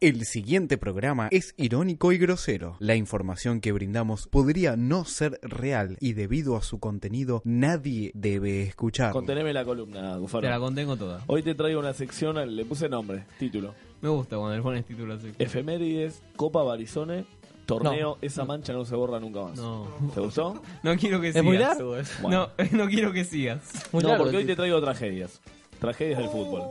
El siguiente programa es irónico y grosero. La información que brindamos podría no ser real y debido a su contenido nadie debe escuchar. Conteneme la columna, Gufaro. Te la contengo toda. Hoy te traigo una sección, le puse nombre, título. Me gusta cuando le pones título así. Efemérides, Copa Barizone, torneo, esa mancha no se borra nunca más. No. ¿Te gustó? No quiero que sigas. ¿Es muy largo eso? Bueno. No, no quiero que sigas. Muy no, largo porque hoy te traigo tragedias. Tragedias del fútbol.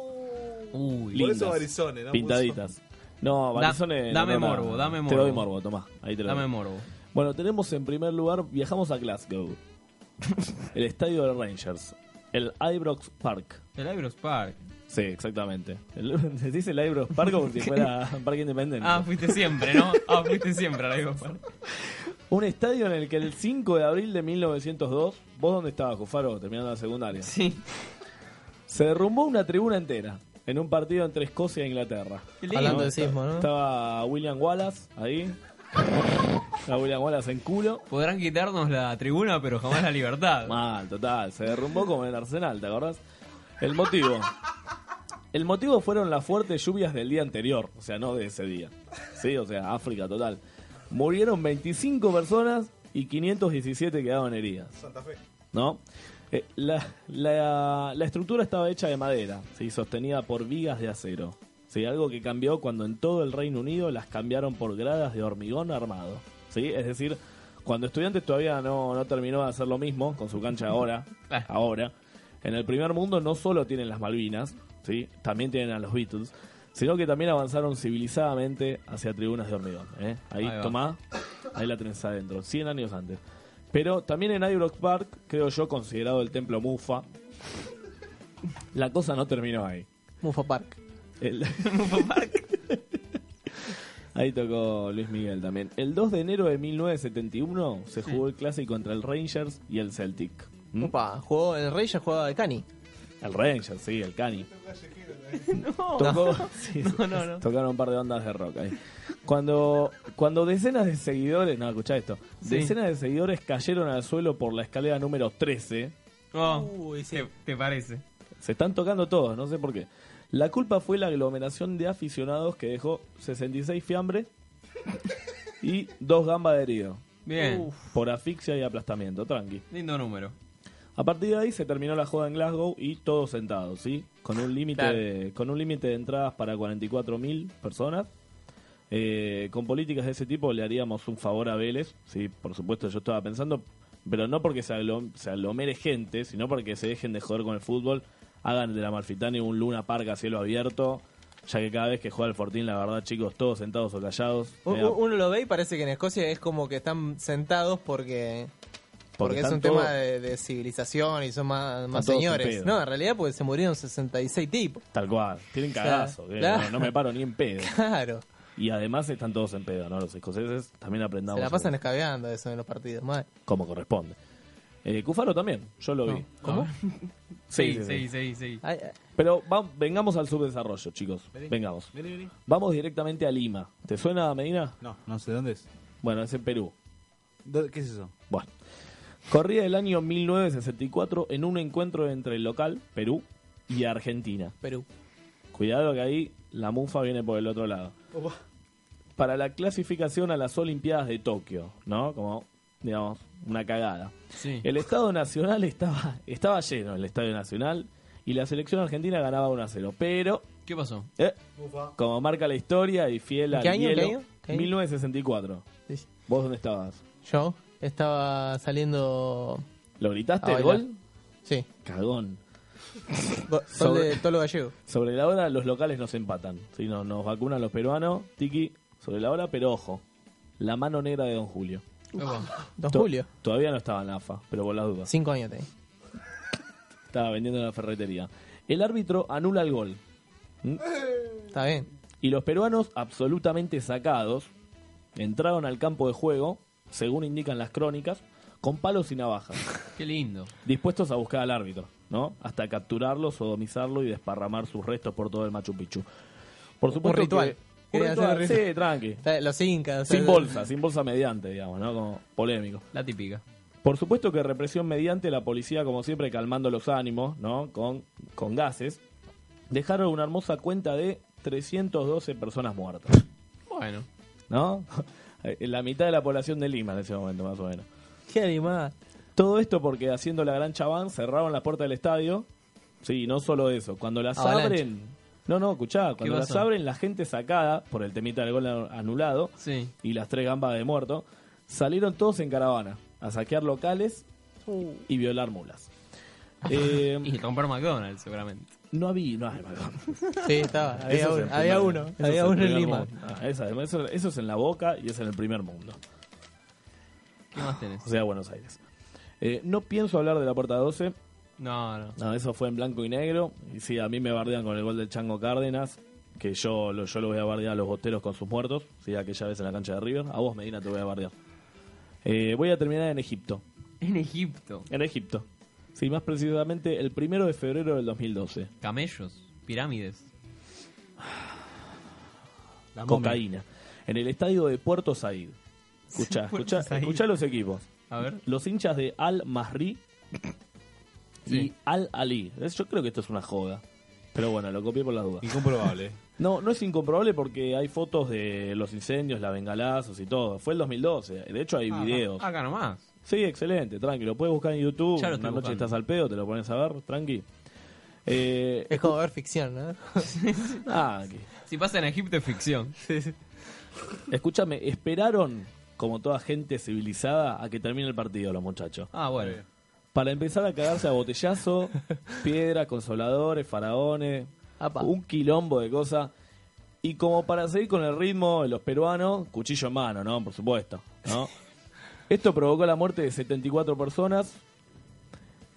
Uy. Por Lindas. eso Barizone, ¿no? Pintaditas. No, Da- Barizone... dame no, morbo, no. dame Te morbo. doy morbo, tomá. Ahí te lo Dame doy. morbo. Bueno, tenemos en primer lugar, viajamos a Glasgow. el estadio de Rangers. El Ibrox Park. El Ibrox Park. Sí, exactamente. Se dice el Ibrox Park como si fuera un parque independiente. Ah, fuiste siempre, ¿no? Ah, fuiste siempre al Ibrox Park. Un estadio en el que el 5 de abril de 1902, ¿vos dónde estabas, Jufaro, terminando la secundaria? Sí. Se derrumbó una tribuna entera en un partido entre Escocia e Inglaterra. Hablando de sismo, ¿no? Estaba William Wallace ahí. Estaba William Wallace en culo. Podrán quitarnos la tribuna, pero jamás la libertad. Mal, total. Se derrumbó como en el Arsenal, ¿te acordás? El motivo. El motivo fueron las fuertes lluvias del día anterior, o sea, no de ese día. Sí, o sea, África total. Murieron 25 personas y 517 quedaron heridas. Santa Fe. ¿no? Eh, la, la- la estructura estaba hecha de madera, ¿sí? sostenida por vigas de acero. ¿sí? Algo que cambió cuando en todo el Reino Unido las cambiaron por gradas de hormigón armado. ¿sí? Es decir, cuando estudiantes todavía no, no terminó de hacer lo mismo con su cancha ahora, Ah. ahora, en el primer mundo no solo tienen las Malvinas, ¿sí? también tienen a los Beatles, sino que también avanzaron civilizadamente hacia tribunas de hormigón. ¿eh? Ahí, Ahí tomá, ahí la tenés adentro, 100 años antes. Pero también en Ibrox Park, creo yo, considerado el templo Mufa, la cosa no terminó ahí. Mufa Park. El- ahí tocó Luis Miguel también. El 2 de enero de 1971 se jugó el clásico entre el Rangers y el Celtic. ¿Mm? Opa, jugó, el ya jugaba de Cani. El Rangers, sí, el Cani. No. Tocó, sí, No, no, no. Tocaron un par de ondas de rock ahí. Cuando, cuando decenas de seguidores, no, escuchá esto, Sí. decenas de seguidores cayeron al suelo por la escalera número 13, Oh, Uy, sí. ¿te, te parece? se están tocando todos, no sé por qué. La culpa fue la aglomeración de aficionados que dejó 66 fiambres y dos gambas de herido Bien. por asfixia y aplastamiento, tranqui. Lindo número. A partir de ahí se terminó la joda en Glasgow y todos sentados, ¿sí? Con un límite Claro. de, con un límite de entradas para 44.000 personas. Eh, con políticas de ese tipo le haríamos un favor a Vélez, sí, por supuesto yo estaba pensando, pero no porque se, aglom- se aglomere gente, sino porque se dejen de joder con el fútbol, hagan de la Malfitani un Luna Park a cielo abierto, ya que cada vez que juega el Fortín, la verdad chicos, todos sentados o callados. U- me da- u- Uno lo ve y parece que en Escocia es como que están sentados porque porque, es un tema de, de civilización y son más, señores. No, en realidad porque se murieron 66 tipos. Tal cual, tienen cagazo, Claro. no, no me paro ni en pedo. Claro. Y además están todos en pedo, ¿no? Los escoceses también aprendamos Se la pasan escabeando eso en los partidos. Mal. como corresponde. Eh, Cufaro también, yo lo vi. ¿Cómo? Sí, Sí, sí, sí, sí. Ay, ay. Pero va- vengamos al subdesarrollo, chicos. Vengamos. Vení, vení. Vamos directamente a Lima. ¿Te suena Medina? No, no sé dónde es. Bueno, es en Perú. ¿Dó- ¿Qué es eso? Bueno. Corría el año 1964 en un encuentro entre el local, Perú, y Argentina. Perú. Cuidado que ahí la mufa viene por el otro lado. Para la clasificación a las Olimpiadas de Tokio, ¿no? Como, digamos, una cagada. Sí. El Estado Nacional estaba, estaba lleno, el Estadio Nacional, y la selección argentina ganaba 1 a 0. Pero, ¿Qué pasó? eh, como marca la historia y fiel al ¿Qué año, hielo, qué año, qué año? 1964. Sí. ¿Vos dónde estabas? Yo estaba saliendo. ¿Lo gritaste el gol? Sí. Cagón. Go- Sobre- de Tolo Gallego. Sobre la hora los locales nos empatan. ¿sí? Nos, nos vacunan los peruanos, Tiki, sobre la hora, pero ojo. La mano negra de Don Julio. Don To- Julio. Todavía no estaba en la AFA, pero por las dudas. Cinco años tenía. Estaba vendiendo en la ferretería. El árbitro anula el gol. ¿Mm? Está bien. Y los peruanos, absolutamente sacados, entraron al campo de juego, según indican las crónicas, con palos y navajas, Qué lindo. dispuestos a buscar al árbitro, ¿no? Hasta capturarlo, sodomizarlo y desparramar sus restos por todo el Machu Picchu. Por supuesto ritual. que- un ritual, un ritual. sí, tranqui. Los incas. Sin bolsa, sin bolsa mediante, digamos, ¿no? Como polémico. La típica. Por supuesto que represión mediante, la policía, como siempre, calmando los ánimos, ¿no? Con, con gases. Dejaron una hermosa cuenta de 312 personas muertas. Bueno. ¿No? En la mitad de la población de Lima en ese momento, más o menos. Qué animada. Todo esto porque haciendo la gran chabán cerraron las puertas del estadio. Sí, no solo eso. Cuando las Avalanche. abren. No, no, escuchá. Cuando las abren, la gente sacada por el temita del gol anulado Sí. y las tres gambas de muerto, salieron todos en caravana a saquear locales y violar mulas. Eh, Y comprar McDonald's, seguramente. No había. No. Sí, estaba. Había Eso es el había primer- uno, eso es había el uno en primer Lima. mundo. Ah, esa- eso, eso es en la boca y es en el primer mundo. ¿Qué más tenés? O sea, Buenos Aires. Eh, no pienso hablar de la puerta 12. No, no. No, eso fue en blanco y negro. Y sí, a mí me bardean con el gol del Chango Cárdenas. Que yo lo, yo lo voy a bardear a los boteros con sus muertos. Sí, aquella vez en la cancha de River. A vos, Medina, te voy a bardear. Eh, voy a terminar en Egipto. En Egipto. En Egipto. Sí, más precisamente el primero de febrero del 2012. Camellos. Pirámides. La. Cocaína. En el estadio de Puerto Said. Escuchá, Said. escuchá los equipos. A ver. Los hinchas de Al Masri y Sí. Al Ali. Yo creo que esto es una joda. Pero bueno, lo copié por las dudas. Incomprobable. No, no es incomprobable porque hay fotos de los incendios, las bengalazos y todo. Fue el 2012. De hecho, hay Ah, videos. Acá nomás. Sí, excelente, tranqui. Lo puedes buscar en YouTube. Ya lo Una noche buscando. estás al pedo, te lo pones a ver, tranqui. Eh, Es como ver ficción, ¿no? ah, aquí. Si pasa en Egipto es ficción. Escúchame, esperaron, como toda gente civilizada, a que termine el partido los muchachos. Ah, bueno. Para empezar a cagarse a botellazo, piedras, consoladores, faraones, Apa. un quilombo de cosas. Y como para seguir con el ritmo de los peruanos, cuchillo en mano, ¿no? Por supuesto, ¿no? Esto provocó la muerte de 74 personas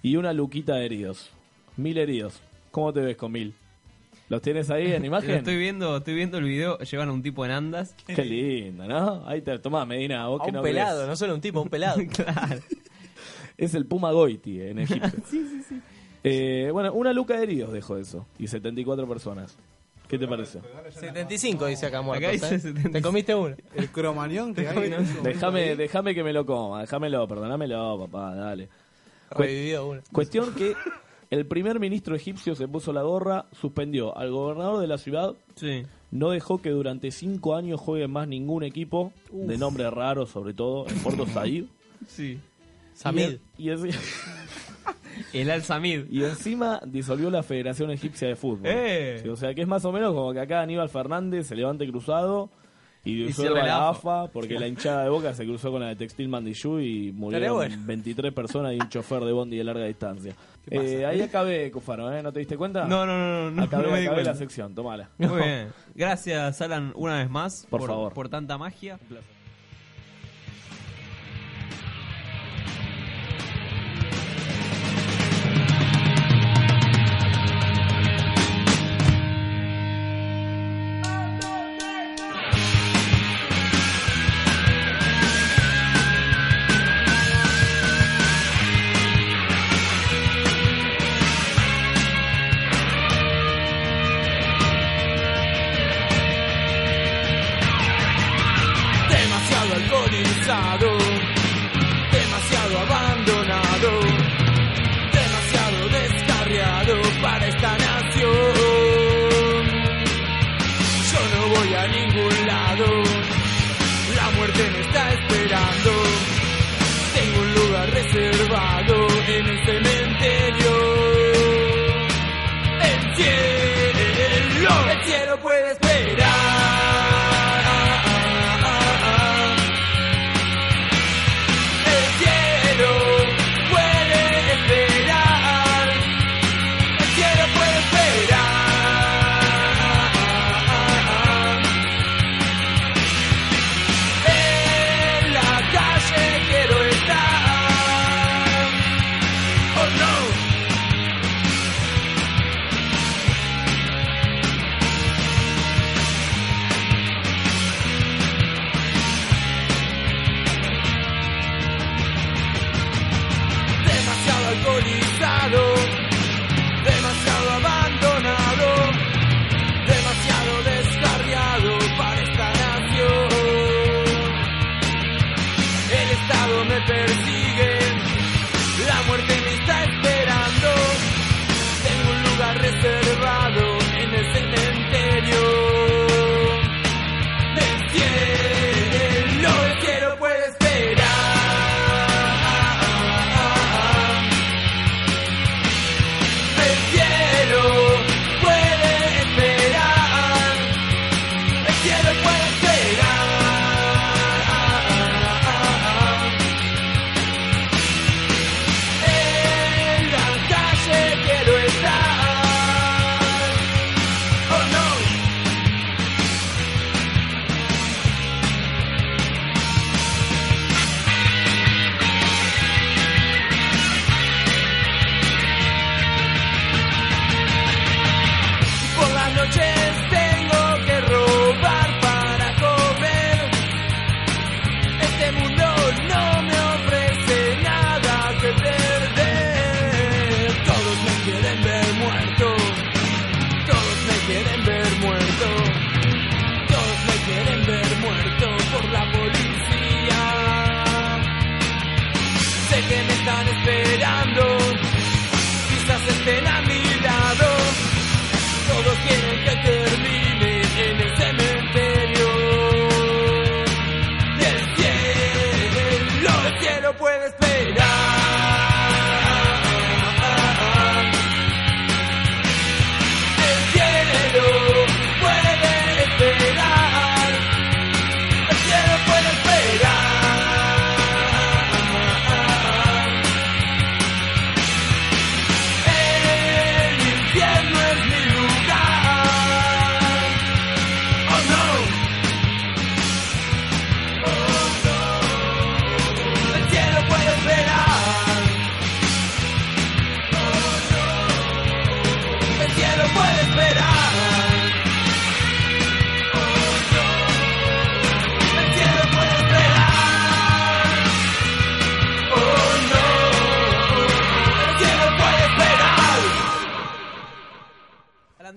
y una luquita de heridos. Mil heridos. ¿Cómo te ves con mil? ¿Los tienes ahí en Lo imagen? Estoy viendo, estoy viendo el video, llevan a un tipo en andas. Qué lindo, ¿no? Ahí te tomás, Medina, vos A que un no pelado, ves. no solo un tipo, un pelado. claro. Es el Puma Goiti en Egipto. sí, sí, sí. bueno, una luca de heridos dejó eso. Y 74 personas. ¿Qué te parece? 75 dice acá muertos, Acá dice ¿eh? 75. Te comiste uno. El cromañón que hay. Déjame, déjame que me lo coma, déjamelo, perdonámelo, papá, dale. Revivió uno. Cuestión que el primer ministro egipcio se puso la gorra, suspendió al gobernador de la ciudad, Sí. no dejó que durante cinco años juegue más ningún equipo, de nombre raro sobre todo, en Puerto Said. Sí. Samid. Y, y enci- El Al-Samid. y encima disolvió la Federación Egipcia de Fútbol. ¡Eh! Sí, o sea que es más o menos como que acá Aníbal Fernández se levante cruzado y cierra la AFA porque la hinchada de Boca se cruzó con la de Textil Mandillú y murieron bueno. 23 personas y un chofer de bondi de larga distancia. Eh, ahí acabé, Cufaro, ¿eh? ¿No te diste cuenta? No, no, no, no. Acabé, no me di acabé la sección, tomala. Muy bien. Gracias, Alan, una vez más. Por favor. Por tanta magia. demasiado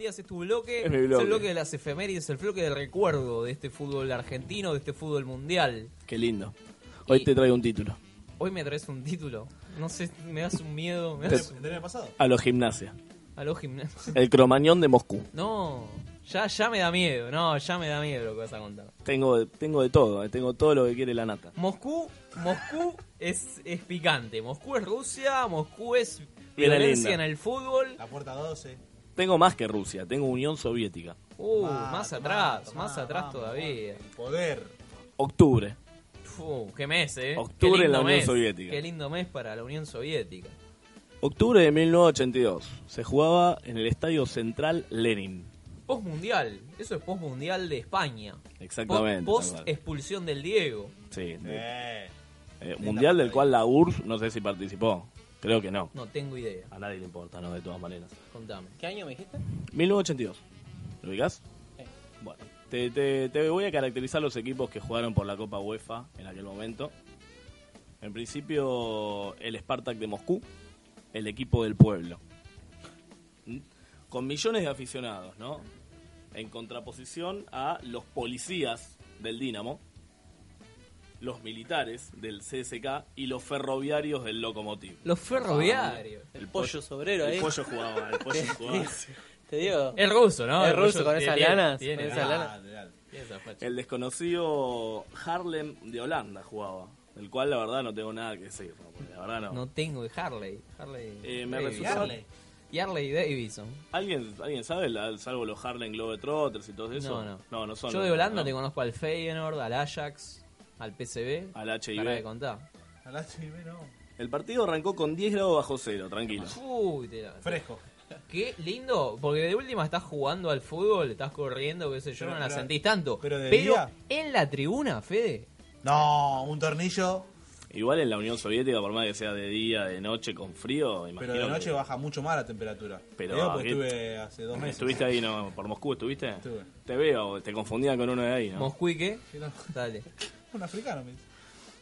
Díaz es tu bloque. Es mi bloque. el bloque de las efemérides, el bloque del recuerdo de este fútbol argentino, de este fútbol mundial. Qué lindo. Hoy Y- te traigo un título. Hoy me traes un título. No sé, me das un miedo. Me Te- das ¿El año pasado? A los gimnasia. a los gimnasios. El cromañón de Moscú. No, ya, ya me da miedo. No, ya me da miedo lo que vas a contar. Tengo, tengo de todo, eh, tengo todo lo que quiere la nata. Moscú, Moscú es, es picante. Moscú es Rusia, Moscú es violencia en el fútbol. La puerta 12. Tengo más que Rusia, tengo Unión Soviética. Uh, más atrás, tomá, más atrás vamos, todavía. Poder. Octubre. Uh, qué mes, eh. Octubre en la Unión mes. Soviética. Qué lindo mes para la Unión Soviética. Octubre de 1982. Se jugaba en el Estadio Central Lenin. Postmundial, eso es postmundial de España. Exactamente. Post expulsión del Diego. Sí. Eh. Eh, mundial del cual la URSS no sé si participó. Creo que no. No tengo idea. A nadie le importa, ¿no? De todas maneras. Contame. ¿Qué año me dijiste? 1982. ¿Lo ubicás? Sí. Bueno, te, te- te voy a caracterizar los equipos que jugaron por la Copa UEFA en aquel momento. En principio, el Spartak de Moscú, el equipo del pueblo. ¿Mm? Con millones de aficionados, ¿no? En contraposición a los policías del Dinamo, los militares del CSK y los ferroviarios del Lokomotiv. Los ferroviarios. El pollo sobrero El ahí. pollo jugaba, el pollo jugaba. Te digo. Es ruso, ¿no? Es El ruso con esas lanas, tiene- esa facha. El desconocido Harlem de Holanda jugaba. Del cual la verdad no tengo nada que decir. La verdad no. No tengo de Harley. Harley. Eh, me Harley. Y Harley Davidson. ¿Alguien, ¿Alguien sabe? La- salvo los Harlem Globetrotters y todo eso. No, no. No, no son. Yo los- de Holanda no. te conozco al Feyenoord, al Ajax, al PCB. Al HIV. Para de contar. Al HIV no. El partido arrancó con 10 grados bajo cero, tranquilo. Uy, te la- Fresco. Qué lindo, porque de última estás jugando al fútbol, estás corriendo, qué sé yo, Pero- no la pero- sentís tanto. pero de día. en la tribuna, Fede, No, un tornillo, Igual en la Unión Soviética, por más que sea de día, de noche, con frío, imagino pero de noche que- baja mucho más la temperatura. Pero, Te digo porque ¿qué- estuve hace dos meses. ¿Estuviste ahí, no? ¿Por Moscú estuviste? Estuve. Te veo, te confundían con uno de ahí, ¿no? Moscú y qué? Sí, no. Dale. Un africano, me dice.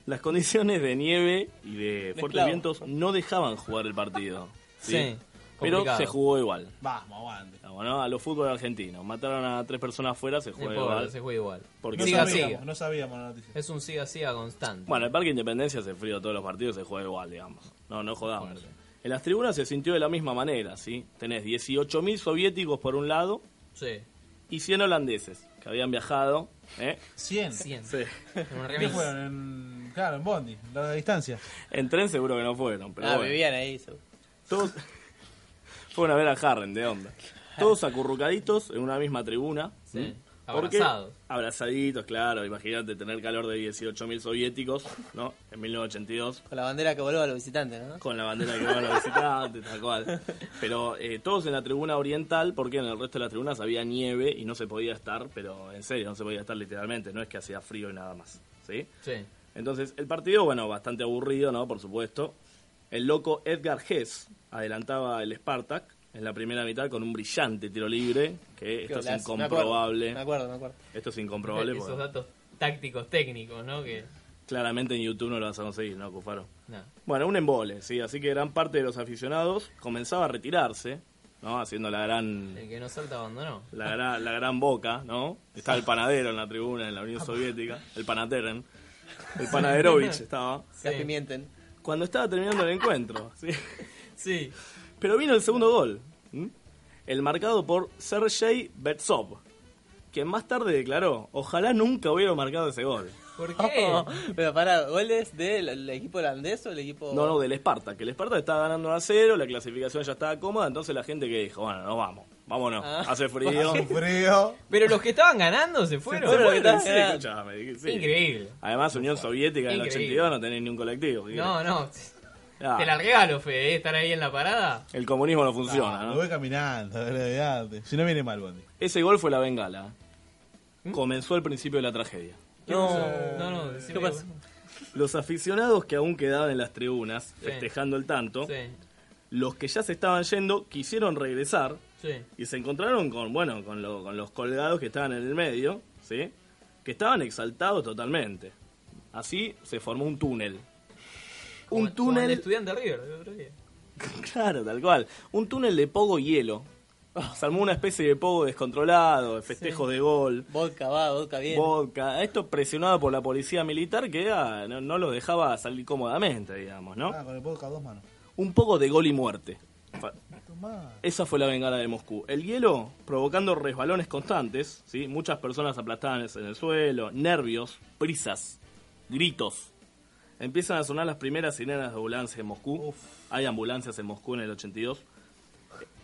Las condiciones de nieve y de fuertes vientos no dejaban jugar el partido. ¿sí? Sí, Pero complicado. se jugó igual. Vamos, aguante. Vamos, ¿no? A los fútbol argentinos. Mataron a tres personas afuera, se No juega importa, igual. se juega igual. Porque No siga, sabíamos, siga. no sabíamos la noticia. Es un siga siga constante. Bueno, el Parque Independencia hace frío todos los partidos, se juega igual, digamos. No, no jodamos. En las tribunas se sintió de la misma manera, ¿sí? Tenés 18.000 soviéticos por un lado Sí. y 100 holandeses. Que habían viajado. ¿eh? 100. 100. Sí. ¿Qué fueron? En, claro, en Bondi, larga distancia. En tren seguro que no fueron, pero Ah, bueno. vivían ahí. seguro. Todos fueron a ver a Harren, de onda. Todos acurrucaditos en una misma tribuna. Sí. ¿Mm? Porque- Abrazados. Abrazaditos, claro. Imagínate tener calor de 18.000 soviéticos, ¿no? En 1982. Con la bandera que voló a los visitantes, ¿no? Con la bandera que van a visitantes, tal cual. Pero eh, todos en la tribuna oriental, porque en el resto de las tribunas había nieve y no se podía estar, pero en serio, no se podía estar literalmente, no es que hacía frío y nada más. ¿Sí? Sí. Entonces, el partido, bueno, bastante aburrido, ¿no? Por supuesto. El loco Edgar Hess adelantaba el Spartak en la primera mitad con un brillante tiro libre, que esto es. Me incomprobable. acuerdo, Me acuerdo, me acuerdo. Esto es incomprobable Esos porque datos tácticos técnicos, ¿no? Que. claramente en YouTube no lo vas a conseguir, ¿no, Cufaro? No. Bueno, un embole, sí, así que gran parte de los aficionados comenzaba a retirarse, ¿no? Haciendo la gran El que no salta abandonó. la gran, la gran boca, ¿no? Estaba el panadero en la tribuna en la Unión Soviética, el panateren, el panaderovich estaba. Gas Sí. pimienten. Cuando estaba terminando el encuentro, ¿sí? Sí. Pero vino el segundo gol, ¿m? el marcado por Sergei Betsov, quien más tarde declaró, ojalá nunca hubiera marcado ese gol. ¿Por qué? Pero para, ¿goles del el equipo holandés o el equipo.? No, no, del Esparta, que el Esparta estaba ganando a cero, la clasificación ya estaba cómoda, entonces la gente que dijo, bueno, nos vamos, vámonos, Ah. hace frío. Hace frío. Pero los que estaban ganando se fueron. fueron los que estaban Sí, escuchame, sí. Increíble. Además, Unión Soviética en el Increíble. 82 no tenés ni un colectivo. ¿sí? No, no. Ah, Te la regalo, Fede, ¿eh? estar ahí en la parada. El comunismo no funciona, Ah, ¿no? Lo voy caminando, olvidate. Si no viene mal, Bondi. Ese gol fue la bengala. ¿Mm? Comenzó el principio de la tragedia. No. No, no, ¿Qué pasa? Los aficionados que aún quedaban en las tribunas, Sí. festejando el tanto, Sí, los que ya se estaban yendo, quisieron regresar sí. y se encontraron con, bueno, con, lo- con los colgados que estaban en el medio, ¿sí? Que estaban exaltados totalmente. Así se formó un túnel. Como- Un como el túnel, estudiante River otro día. claro, tal cual. Un túnel de pogo y hielo. Se armó una especie de pogo descontrolado, de festejos de gol. Vodka va, vodka viene. Vodka, esto presionado por la policía militar que ah, no, no los dejaba salir cómodamente, digamos, ¿no? Ah, con el podcast a dos manos. Un poco de gol y muerte. Tomá. Esa fue la bengala de Moscú. El hielo provocando resbalones constantes, ¿sí? muchas personas aplastadas en el suelo, nervios, prisas, gritos. Empiezan a sonar las primeras sirenas de ambulancia en Moscú. Hay ambulancias en Moscú en el 82.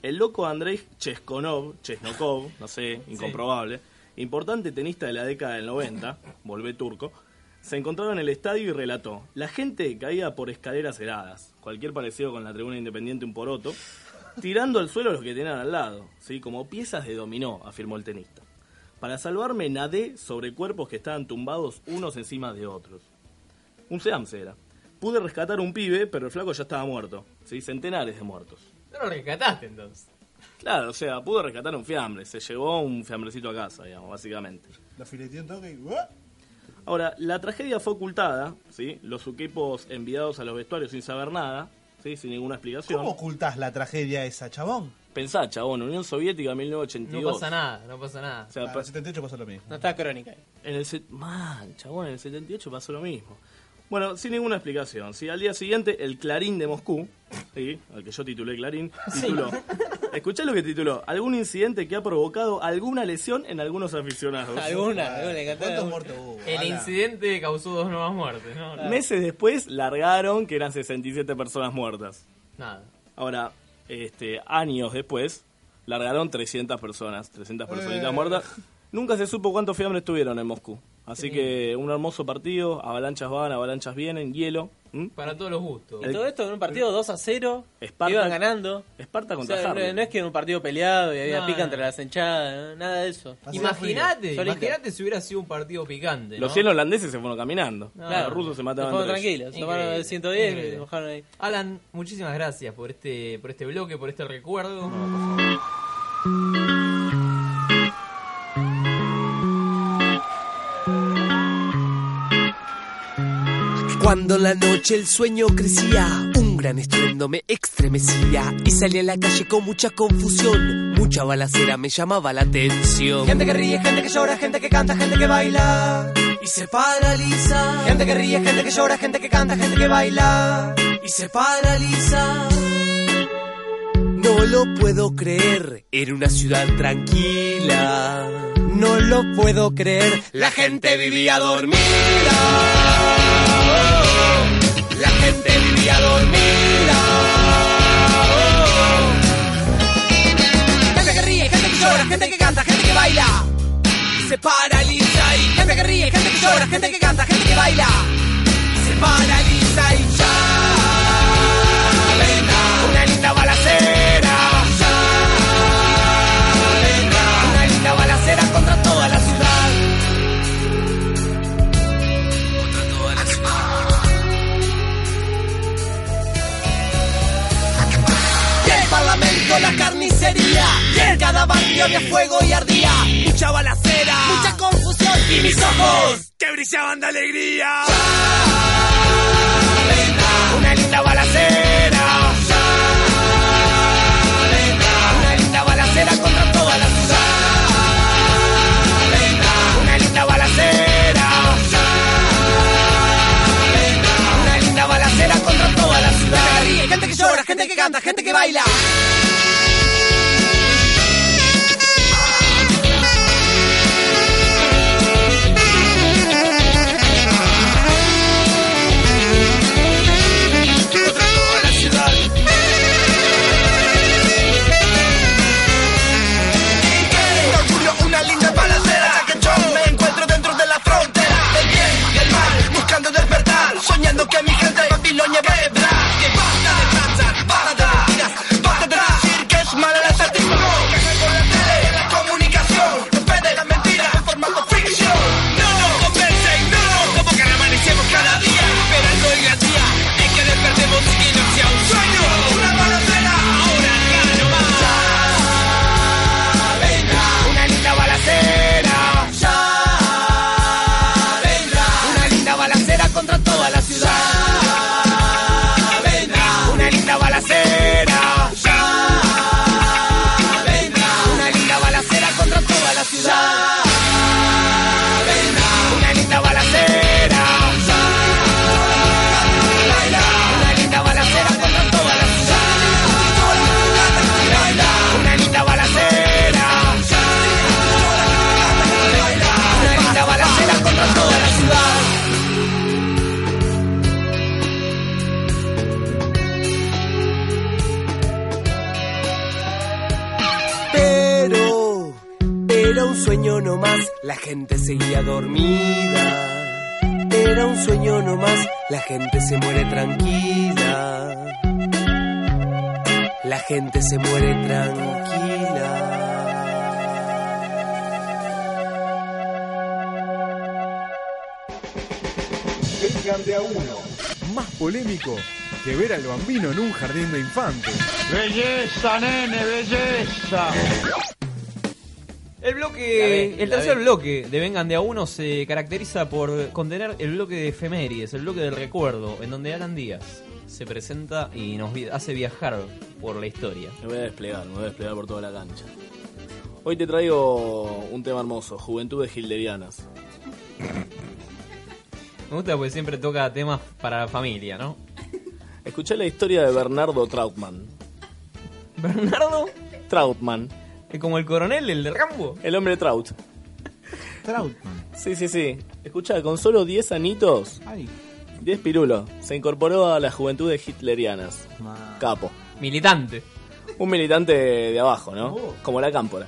El loco Andrei Cheskonov, Chesnokov, no sé, incomprobable, importante tenista de la década del 90, volvé turco, se encontraba en el estadio y relató, la gente caía por escaleras heladas, cualquier parecido con la tribuna independiente un poroto, tirando al suelo los que tenían al lado, ¿sí? como piezas de dominó, afirmó el tenista. Para salvarme nadé sobre cuerpos que estaban tumbados unos encima de otros. Un seamse era. Pude rescatar un pibe, pero el flaco ya estaba muerto. ¿sí? Centenares de muertos. No lo rescataste entonces. Claro, o sea, pudo rescatar un fiambre. Se llevó un fiambrecito a casa, digamos, básicamente. Lo fileteó un toque y... Ahora, la tragedia fue ocultada, ¿sí? Los equipos enviados a los vestuarios sin saber nada, ¿sí? Sin ninguna explicación. ¿Cómo ocultás la tragedia esa, chabón? Pensá, chabón, Unión Soviética No 1982. pasa nada, no pasa nada. O sea, Ah, en el 78 pasó lo mismo. No está crónica. ahí. en el... chabón, en el 78 pasó lo mismo. Bueno, sin ninguna explicación. Sí, al día siguiente, el Clarín de Moscú, ¿sí? al que yo titulé Clarín, tituló. Escuchá lo que tituló. Algún incidente que ha provocado alguna lesión en algunos aficionados. Alguna, alguna, le ¿Cuántos muertos hubo? El Ala. incidente causó dos nuevas muertes, ¿no? Meses después largaron que eran 67 personas muertas. Nada. Ahora, este, años después, largaron 300 personas, 300 personitas Eh. muertas. Nunca se supo cuántos fiambres tuvieron en Moscú. Así que un hermoso partido, avalanchas van, avalanchas vienen, hielo. Para todos los gustos. Y todo esto en un partido 2 a 0. Esparta- Iban ganando. Esparta O contra sea, no, es que en un partido peleado y había No, pica no. entre las hinchadas, ¿no? nada de eso. Imagínate, imagínate si hubiera sido un partido picante. Los ¿no? 100 holandeses se fueron caminando. Claro. Los rusos se Se mataban fueron ellos. tranquilos, se tomaron el 110 y se bajaron ahí. Alan, muchísimas gracias por este, por este bloque, por este recuerdo. Cuando la noche el sueño crecía, un gran estruendo me estremecía y salí a la calle con mucha confusión. Mucha balacera me llamaba la atención. Gente que ríe, gente que llora, gente que canta, gente que baila y se paraliza. Gente que ríe, gente que llora, gente que canta, gente que baila y se paraliza. No lo puedo creer, era una ciudad tranquila. no lo puedo creer. La gente vivía dormida. La gente vivía dormida. Gente que ríe, gente que llora, gente que canta, gente que baila. Se paraliza gente que ríe, gente que llora, gente que canta, gente que baila. Se paraliza carnicería. Y en cada barrio había fuego y ardía. Mucha balacera, mucha confusión. Y mis ojos que brillaban de alegría. Una linda balacera. Una linda balacera contra toda la ciudad. Vendrá una linda balacera. Una linda balacera contra toda la ciudad. Gente que llora, gente que canta, gente que baila. Sueño nomás, la gente seguía dormida. Era un sueño nomás, la gente se muere tranquila. La gente se muere tranquila. Más polémico que ver al bambino en un jardín de infantes. Belleza, nene, belleza. El bloque, el tercer bloque de Vengan de a uno se caracteriza por contener el bloque de efemérides, el bloque del recuerdo, en donde Alan Díaz se presenta y nos hace viajar por la historia. Me voy a desplegar, me voy a desplegar por toda la cancha. Hoy te traigo un tema hermoso, Juventudes Hilderianas. Me gusta porque siempre toca temas para la familia, ¿no? Escuché la historia de Bernardo Trautmann. Bernardo Trautmann, es como el coronel, el de Rambo. el hombre Traut. Trautmann. Sí, sí, sí. Escucha, con solo 10 anitos, Ay, 10 pirulos, se incorporó a las juventudes hitlerianas. ma- Capo. Militante. Un militante de abajo, ¿no? Como la cámpora.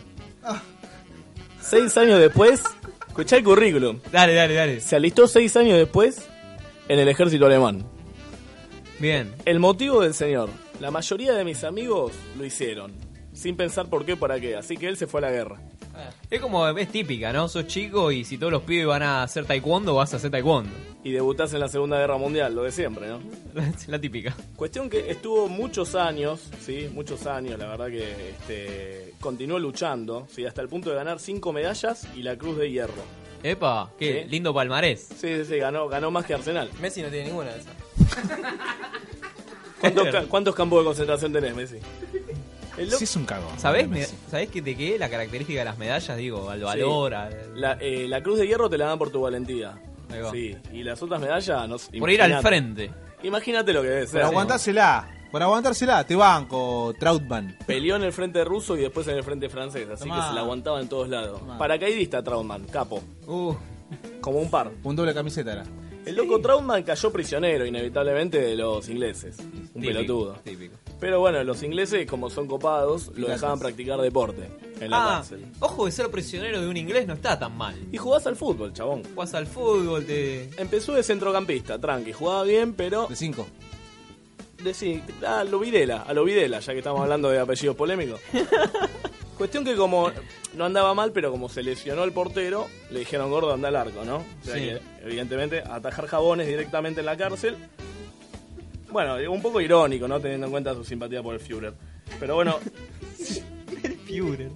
Seis años después, escuchá el currículum. Dale, dale, dale. Se alistó seis años después en el ejército alemán. Bien. El motivo del señor. La mayoría de mis amigos lo hicieron. Sin pensar por qué o para qué. Así que él se fue a la guerra. Es como, es típica, ¿no? Sos chico y si todos los pibes van a hacer taekwondo, vas a hacer taekwondo. Y debutás en la Segunda Guerra Mundial, lo de siempre, ¿no? La típica. Cuestión que estuvo muchos años, ¿sí? Muchos años, la verdad que este, continuó luchando, ¿sí? Hasta el punto de ganar cinco medallas y la Cruz de Hierro. Epa, qué Sí. lindo palmarés. Sí, sí, sí, ganó, ganó más que Arsenal. Messi no tiene ninguna de esas. ¿Cuántos, cuántos campos de concentración tenés, Messi? El lo- Sí es un cagón. ¿Sabés, me-. ¿Sabés que de qué? La característica de las medallas, digo, al valor, al- La, eh, la Cruz de Hierro te la dan por tu valentía. Ahí va. Sí, y las otras medallas... No, por ir al frente. Imagínate lo que debe ser. ¿no? aguantásela. Por aguantársela, te banco, Trautman. Peleó en el frente ruso y después en el frente francés, así Tomá. que se la aguantaba en todos lados. Tomá. Paracaidista Trautmann, capo. Uh, Como un par. Un doble camiseta era. El loco Trautmann cayó prisionero, inevitablemente, de los ingleses. Un típico, pelotudo. Típico. Pero bueno, los ingleses, como son copados, lo dejaban practicar deporte en la Ah, cárcel. ojo de ser prisionero de un inglés no está tan mal. Y jugás al fútbol, chabón. Jugás al fútbol, te... Empezó de centrocampista, tranqui, jugaba bien, pero De 5. de sí, a lo Videla, a lo Videla, ya que estamos hablando de apellidos polémicos. Cuestión que como no andaba mal, pero como se lesionó el portero, le dijeron gordo anda al arco, ¿no? O sea Sí. que, evidentemente, atajar jabones directamente en la cárcel. Bueno, un poco irónico, ¿no? Teniendo en cuenta su simpatía por el Führer. Pero bueno,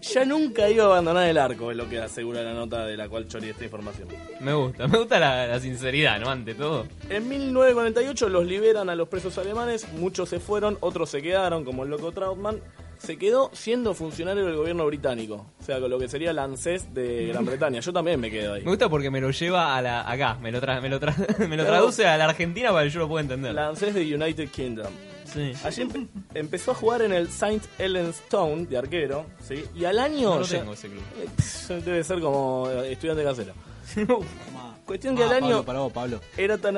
ya nunca iba a abandonar el arco, es lo que asegura la nota de la cual choré esta información. Me gusta, me gusta la, la sinceridad, ¿no? Ante todo. En 1948 los liberan a los presos alemanes, muchos se fueron, otros se quedaron, como el loco Trautmann. Se quedó siendo funcionario del gobierno británico, o sea, con lo que sería el ANSES de Gran Bretaña. Yo también me quedo ahí. Me gusta porque me lo lleva a la, acá, me lo, tra- me lo, tra- me lo traduce a la Argentina para que yo lo pueda entender. El ANSES de United Kingdom. Sí. Allí empe- empezó a jugar en el St. Helens Town de arquero, ¿sí? Y al año... No lo ya- tengo ese club. Eh, Debe ser como eh, estudiante casero. Cuestión que al año Pablo, para vos, Pablo. era tan,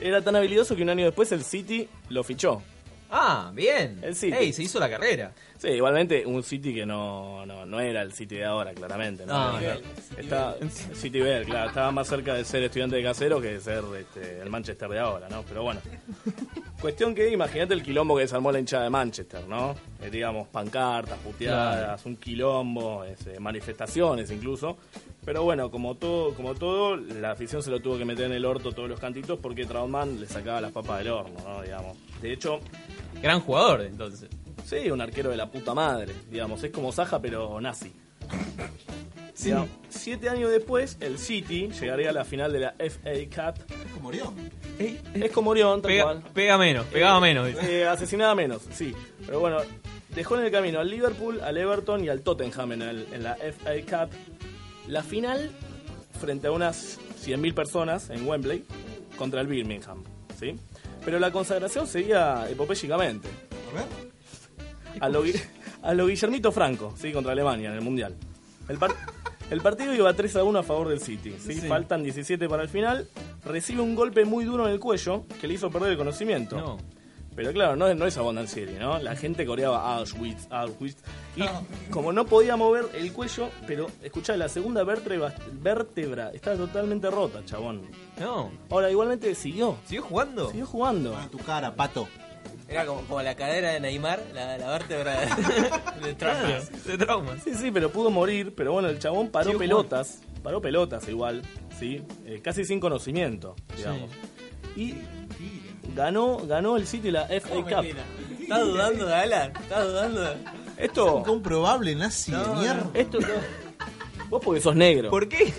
era tan habilidoso que un año después el City lo fichó. Ah, bien. El City. Ey, se hizo la carrera. Sí, igualmente un City que no, no, no era el City de ahora, claramente. ¿no? No, Era- Está, City Bell, claro, estaba más cerca de ser estudiante de casero que de ser este, el Manchester de ahora, ¿no? Pero bueno. Cuestión que imagínate el quilombo que desarmó la hinchada de Manchester, ¿no? Eh, digamos, pancartas, puteadas, un quilombo, este, manifestaciones incluso. Pero bueno, como todo, como todo, la afición se lo tuvo que meter en el orto todos los cantitos porque Trautmann le sacaba las papas del horno, ¿no? Digamos. De hecho, Gran jugador, entonces. Sí, un arquero de la puta madre, digamos, es como Saja pero nazi. Digamos, siete años después, el City llegaría a la final de la FA Cup. ¿Cómo murió? Es como Orión, tal Pega, cual. pega menos, pegaba menos. dice. Eh, asesinaba menos, sí. Pero bueno, dejó en el camino al Liverpool, al Everton y al Tottenham en, el- en la FA Cup. La final, frente a unas 100.000 personas en Wembley, contra el Birmingham, ¿sí? Pero la consagración seguía epopélicamente. A ver. A lo, a lo Guillermito Franco, ¿sí? contra Alemania en el Mundial. El, par- el partido iba 3 a 1 a favor del City. ¿sí? Faltan 17 para el final. Recibe un golpe muy duro en el cuello que le hizo perder el conocimiento. No. Pero claro, no, es- no es Abondancieri, ¿no? La gente coreaba Auschwitz, Auschwitz. Y como no podía mover el cuello, pero escuchá, la segunda vértebra, vértebra está totalmente rota, chabón. No. Ahora, igualmente siguió. ¿Siguió jugando? Siguió jugando. Ah, tu cara, pato. Era como, como la cadera de Neymar, la, la vértebra de, de Trump. de traumas. Sí, sí, pero pudo morir. Pero bueno, el chabón paró pelotas. Paró pelotas igual, ¿sí? Eh, casi sin conocimiento, digamos. Y ganó, ganó el City la FA Cup. ¿Estás dudando de Alan? ¿Estás dudando de... Esto, Comprobable, nazi de mierda. esto, vos porque sos negro. ¿Por qué?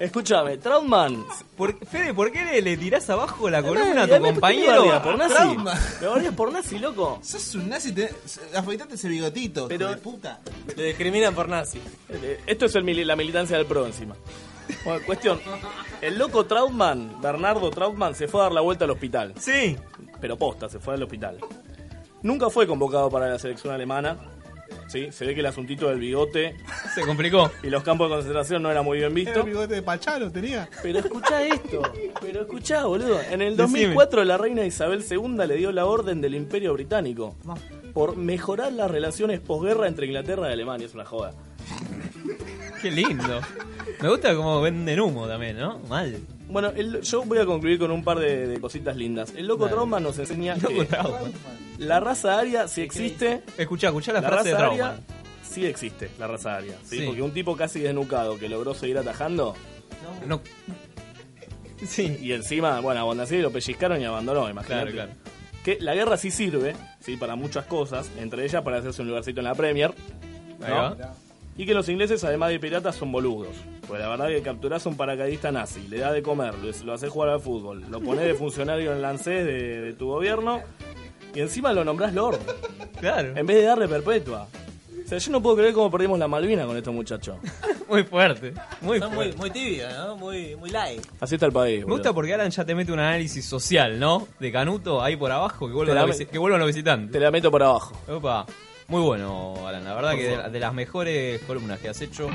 Escúchame, Trautmann. ¿Por, Fede, ¿por qué le, le tirás abajo la columna a Eh, tu ¿por qué me compañero? por nazi? Me bardeas por nazi, loco. Sos un nazi, te... afeitate ese bigotito, Pero- hijo de puta. Te discriminan por nazi. Eh, Esto es el mili- la militancia del PRO encima. Bueno, cuestión. El loco Trautmann, Bernardo Trautmann, se fue a dar la vuelta al hospital. Sí. pero posta, se fue al hospital. Nunca fue convocado para la selección alemana. Sí, se ve que el asuntito del bigote Se complicó. y los campos de concentración no era muy bien visto. el bigote de Pachalo, tenía. Pero escuchá esto, pero escuchá, boludo. En el Decime. 2004 la reina Isabel II le dio la orden del Imperio Británico por mejorar las relaciones posguerra entre Inglaterra y Alemania. Es una joda. Qué lindo. Me gusta cómo venden humo también, ¿no? Mal. Bueno, el- yo voy a concluir con un par de, de cositas lindas. El loco Dale. Trauma nos enseña Loco que la raza aria si existe Escuchá, escuchá la, La frase de raza trauma. aria sí existe, la raza aria. ¿sí? Sí. Porque un tipo casi desnucado que logró seguir atajando No. Sí. y encima, bueno, a lo pellizcaron y abandonó, imagínate. Claro, claro. Que la guerra sí sirve, sí, para muchas cosas, entre ellas para hacerse un lugarcito en la Premier. Ahí ¿no? Y que los ingleses, además de piratas, son boludos. Pues la verdad que capturás a un paracaidista nazi, le da de comer, lo, lo haces jugar al fútbol, lo pones de funcionario en lancés de, tu gobierno y encima lo nombrás Lord. Claro. En vez de darle perpetua. O sea, yo no puedo creer cómo perdimos la Malvina con estos muchachos. muy fuerte. Muy fuerte. Muy, muy tibia, ¿no? Muy, muy light. Así está el país. Me gusta porque Alan ya te mete un análisis social, ¿no? De Canuto ahí por abajo, que vuelvan, los, los visitantes. Te la meto por abajo. Opa. Muy bueno, Alan. La verdad que de, las mejores columnas que has hecho.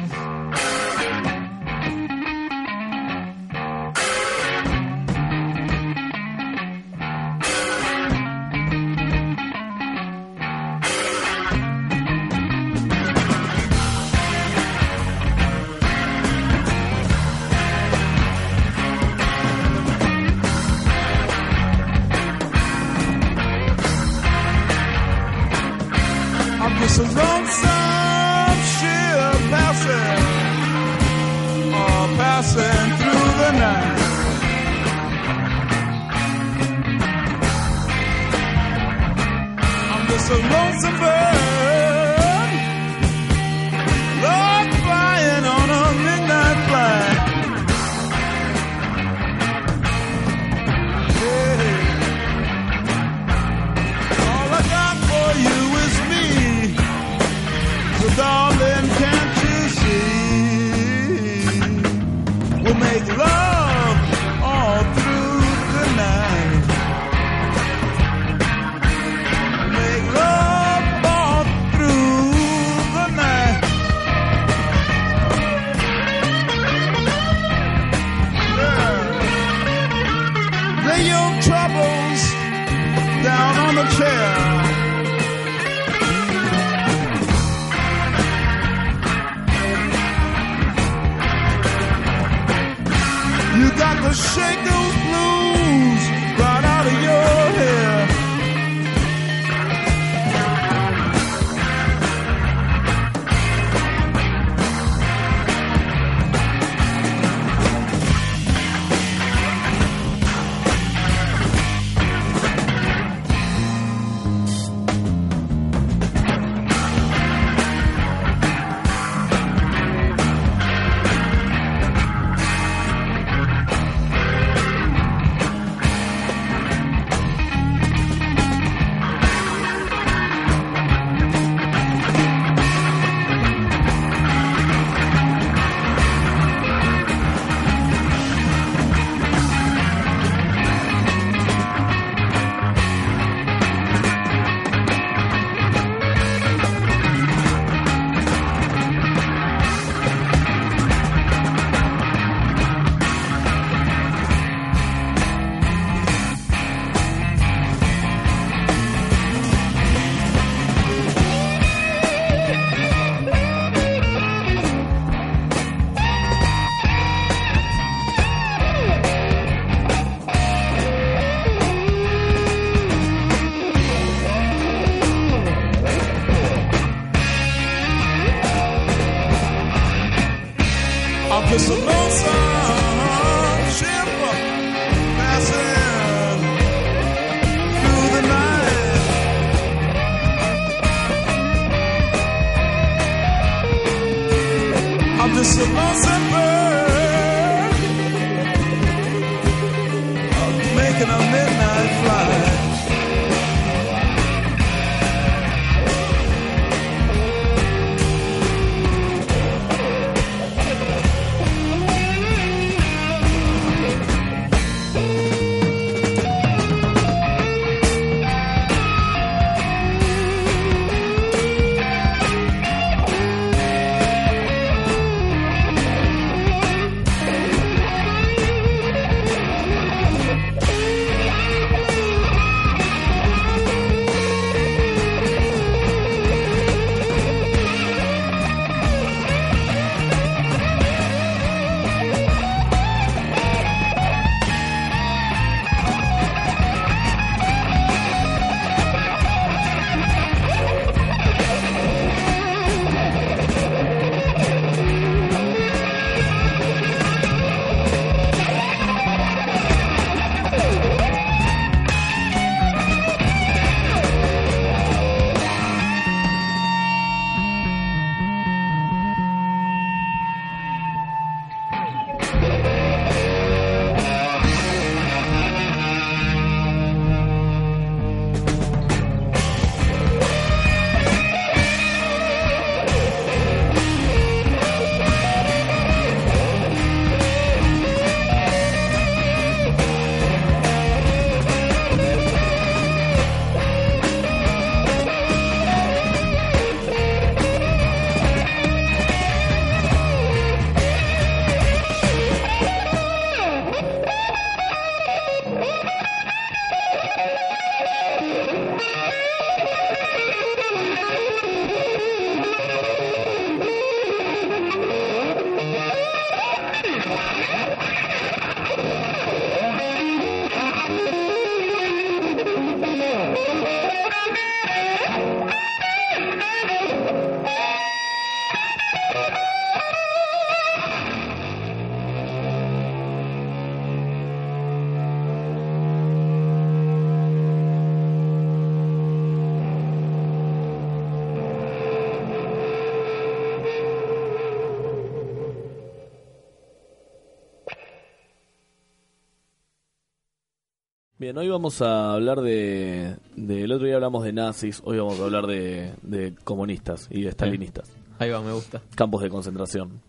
Bien, hoy vamos a hablar de, de- El otro día hablamos de nazis, hoy vamos a hablar de, de comunistas y de stalinistas. Ahí va, me gusta. Campos de concentración.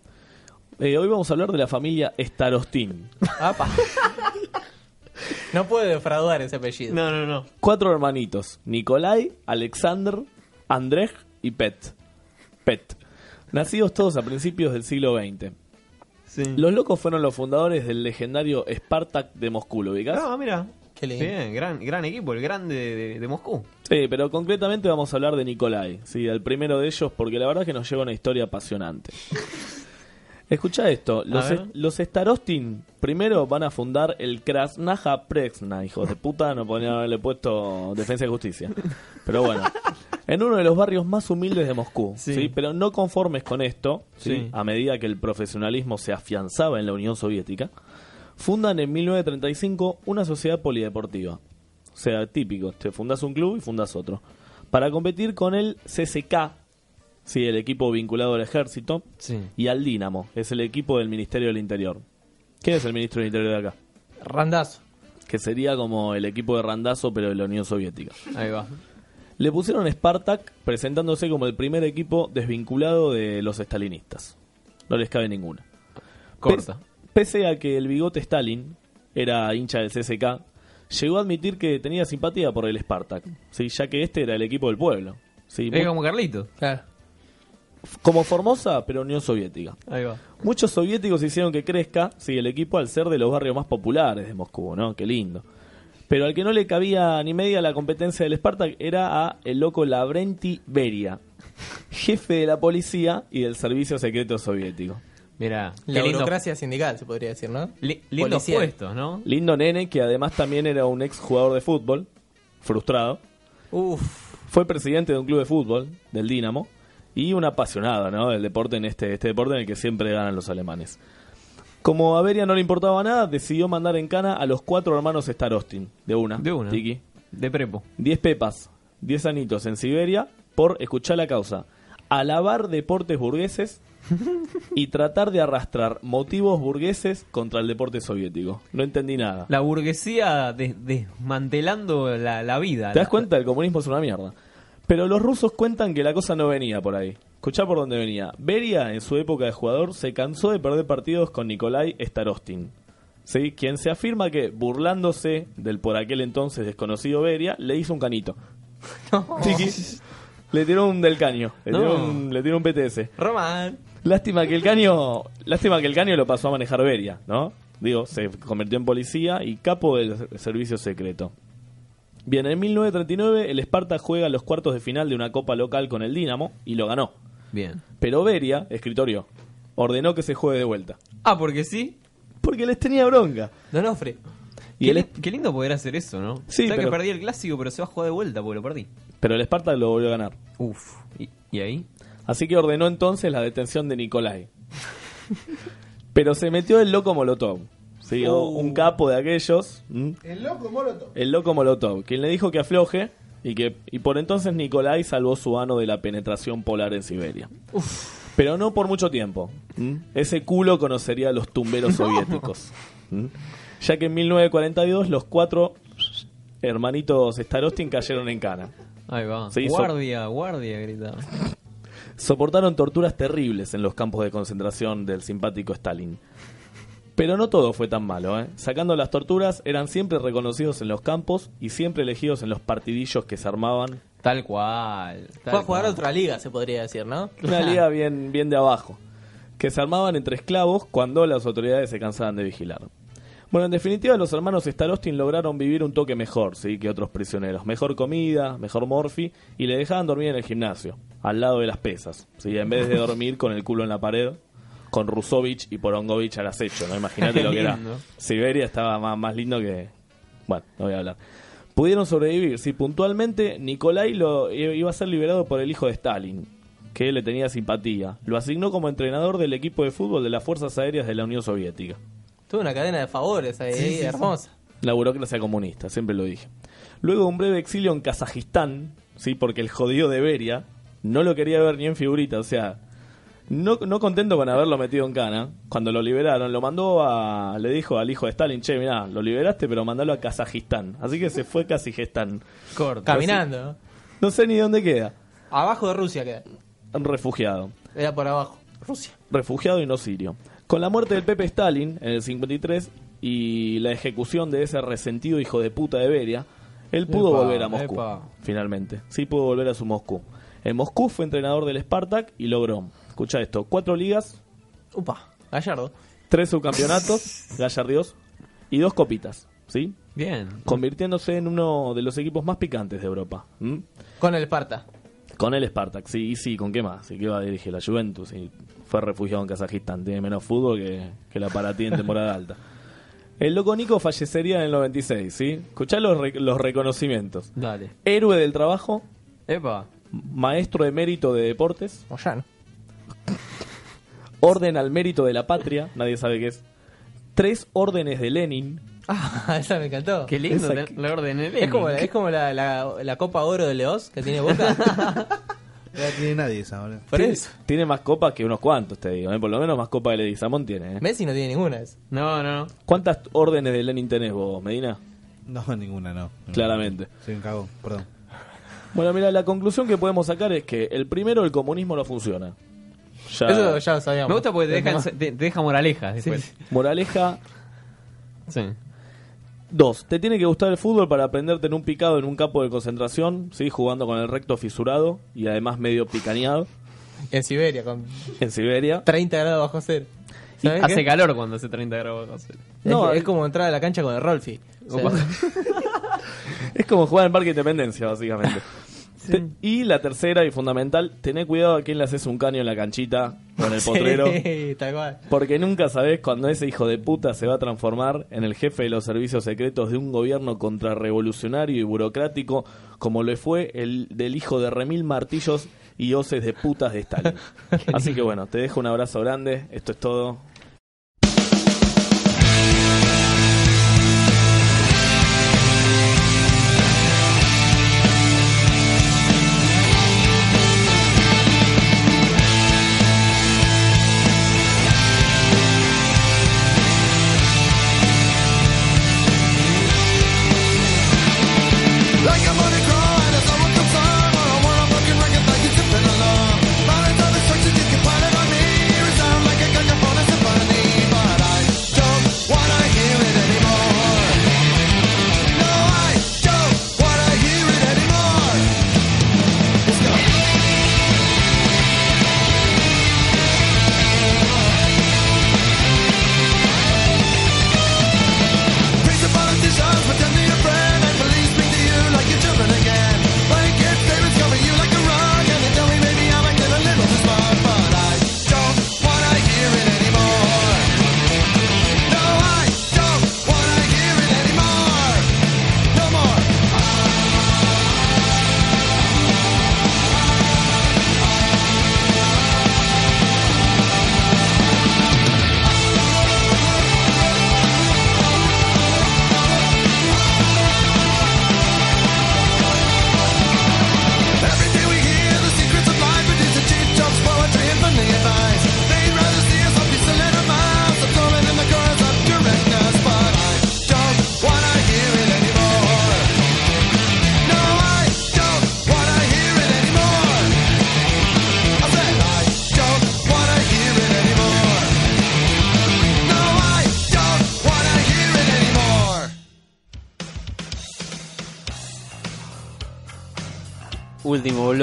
Eh, hoy vamos a hablar de la familia Starostin. Apa. no puede defraudar ese apellido. No, no, no. Cuatro hermanitos: Nikolai, Alexander, Andrej y Pet. Pet. Nacidos todos a principios del siglo XX. Sí. Los locos fueron los fundadores del legendario Spartak de Moscú, ¿lo ubicás? No, mira. Qué lindo. Bien, gran, gran equipo, el grande de, de Moscú. Sí, pero concretamente vamos a hablar de Nikolai, sí, el primero de ellos, porque la verdad es que nos lleva una historia apasionante. Escucha esto, los, est- los Starostin primero van a fundar el Krasnaja Presna, hijos de puta, no podrían haberle puesto Defensa y Justicia. Pero bueno, en uno de los barrios más humildes de Moscú, Sí. sí, pero no conformes con esto, ¿sí? Sí. a medida que el profesionalismo se afianzaba en la Unión Soviética, fundan en 1935 una sociedad polideportiva. O sea, típico, te fundas un club y fundas otro. Para competir con el CSK, sí, el equipo vinculado al ejército, Sí. y al Dinamo, es el equipo del Ministerio del Interior. ¿Quién es el ministro del Interior de acá? Randazo. Que sería como el equipo de Randazo, pero de la Unión Soviética. Ahí va. Le pusieron Spartak, presentándose como el primer equipo desvinculado de los estalinistas. No les cabe ninguna. Corta. Pese a que el bigote Stalin era hincha del CSK, llegó a admitir que tenía simpatía por el Spartak, ¿sí? ya que este era el equipo del pueblo. ¿sí? Es como Carlito. Claro. Como Formosa, pero Unión Soviética. Ahí va. Muchos soviéticos hicieron que crezca, sí, el equipo al ser de los barrios más populares de Moscú, ¿no? Qué lindo. Pero al que no le cabía ni media la competencia del Spartak era a el loco Lavrenti Beria, jefe de la policía y del servicio secreto soviético. Mira, La lindo, burocracia sindical, se podría decir, ¿no? li- lindos Policial. puestos, ¿no? Lindo nene que además también era un ex jugador de fútbol, frustrado. Uf. Fue presidente de un club de fútbol, del Dinamo, y un apasionado, ¿no? Del deporte en este, este deporte en el que siempre ganan los alemanes. Como a Beria no le importaba nada, decidió mandar en cana a los cuatro hermanos Starostin, de una. De una. Tiki. De prepo. Diez pepas, diez anitos en Siberia, por, escuchar la causa, alabar deportes burgueses y tratar de arrastrar motivos burgueses contra el deporte soviético. No entendí nada. La burguesía des- desmantelando la, la vida. ¿Te das cuenta? El comunismo es una mierda. Pero los rusos cuentan que la cosa no venía por ahí. Escuchá por dónde venía. Beria, en su época de jugador, se cansó de perder partidos con Nikolai Starostin. ¿Sí? Quien se afirma que, burlándose del por aquel entonces desconocido Beria, le hizo un canito. Tiki. Le tiró un del caño. Le tiró, No. un, le tiró un PTS. Román. Lástima que el caño, lástima que el caño lo pasó a manejar Beria, ¿no? Digo, se convirtió en policía y capo del servicio secreto. Bien, en 1939 el Sparta juega los cuartos de final de una copa local con el Dinamo y lo ganó. Bien. Pero Beria, escritorio, ordenó que se juegue de vuelta. Ah, porque sí. Porque les tenía bronca. Donofre. Y qué, el, qué lindo poder hacer eso, ¿no? Sí, pero- que perdí el clásico, pero se va a jugar de vuelta porque lo perdí. pero el Sparta lo volvió a ganar. Uf. ¿Y, y ahí? Así que ordenó entonces la detención de Nikolai. Pero se metió el loco Molotov. ¿sí? O Un capo de aquellos. ¿m? El loco Molotov. El loco Molotov, quien le dijo que afloje y que y por entonces Nikolai salvó su ano de la penetración polar en Siberia. Pero no por mucho tiempo. ¿m? Ese culo conocería a los tumberos soviéticos. ¿m? Ya que en 1942 los cuatro hermanitos Starostin cayeron en cana. Ahí va. Guardia, guardia, gritaba. Soportaron torturas terribles en los campos de concentración del simpático Stalin. Pero no todo fue tan malo, ¿eh? Sacando las torturas, eran siempre reconocidos en los campos y siempre elegidos en los partidillos que se armaban. Tal cual. tal Fue a jugar a otra liga, se podría decir, ¿no? Una liga bien, bien de abajo. Que se armaban entre esclavos cuando las autoridades se cansaban de vigilar. Bueno, en definitiva, los hermanos Starostin lograron vivir un toque mejor, ¿sí? Que otros prisioneros. Mejor comida, mejor morfi, y le dejaban dormir en el gimnasio, al lado de las pesas, ¿sí? En vez de dormir con el culo en la pared, con Rusovich y Porongovich al acecho, ¿no? Imagínate lo que era. Siberia estaba más, más lindo que... Bueno, no voy a hablar. Pudieron sobrevivir, sí, puntualmente Nikolai lo, iba a ser liberado por el hijo de Stalin, que le tenía simpatía. Lo asignó como entrenador del equipo de fútbol de las Fuerzas Aéreas de la Unión Soviética. Tuve una cadena de favores ahí, hermosa. La burocracia comunista, siempre lo dije. Luego un breve exilio en Kazajistán, sí, porque el jodido de Beria no lo quería ver ni en figurita, o sea, No, no contento con haberlo metido en cana, cuando lo liberaron, lo mandó a. Le dijo al hijo de Stalin: Che, mirá, lo liberaste, pero mandalo a Kazajistán. Así que se fue a Kazajistán. Corto. Caminando. ¿no? No sé ni dónde queda. Abajo de Rusia queda. Refugiado. Era por abajo. Rusia. refugiado y no sirio. Con la muerte del Pepe Stalin en el 53 y la ejecución de ese resentido hijo de puta de Beria, él pudo Epa, volver a Moscú, epa. finalmente. Sí pudo volver a su Moscú. En Moscú fue entrenador del Spartak y logró, escucha esto, cuatro ligas, Upa. Gallardo. tres subcampeonatos, gallardios y dos copitas, ¿sí? Bien. Convirtiéndose en uno de los equipos más picantes de Europa. Con el Esparta. Con el Spartak, sí, y sí, ¿con qué más? ¿Y qué va a dirigir la Juventus? Y fue refugiado en Kazajistán, tiene menos fútbol que, que la Paratí en temporada alta. El loco Nico fallecería en el 96, ¿sí? Escuchá los, re- los reconocimientos. Dale. Héroe del trabajo, Epa. maestro de mérito de deportes, Moyano. orden al mérito de la patria, nadie sabe qué es, tres órdenes de Lenin, Ah, esa me encantó. Qué lindo la orden de Es como, es como la, la, la Copa Oro de Leos que tiene Boca. No la tiene nadie esa, boludo. Por tiene, eso. tiene más copas que unos cuantos, te digo, ¿eh? por lo menos más copas que Leguizamón tiene. ¿eh? Messi no tiene ninguna. de esas. No, no, no. ¿Cuántas órdenes de Lenin tenés vos, Medina? No, ninguna, no. Claramente. Soy un cagón, perdón. Bueno, mira, la conclusión que podemos sacar es que el primero, el comunismo no funciona. Ya, Eso ya lo sabíamos. Me gusta porque te deja, te, te deja moralejas después. Moraleja Sí. 2. Te tiene que gustar el fútbol para aprenderte en un picado en un campo de concentración, ¿sí? jugando con el recto fisurado y además medio picaneado En Siberia, con en Siberia. 30 grados bajo cero. ¿Sabés Hace qué? calor cuando hace 30 grados. Es, No, que- es- es como entrar a la cancha con el Rolfi. O sea, Es como jugar en Parque Independencia, básicamente. Y la tercera y fundamental, tené cuidado a quién le haces un caño en la canchita con el potrero. Sí, tal cual. Porque nunca sabés cuando ese hijo de puta se va a transformar en el jefe de los servicios secretos de un gobierno contrarrevolucionario y burocrático como lo fue el del hijo de Remil Martillos y hoces de putas de Stalin. Así que bueno, te dejo un abrazo grande. Esto es todo.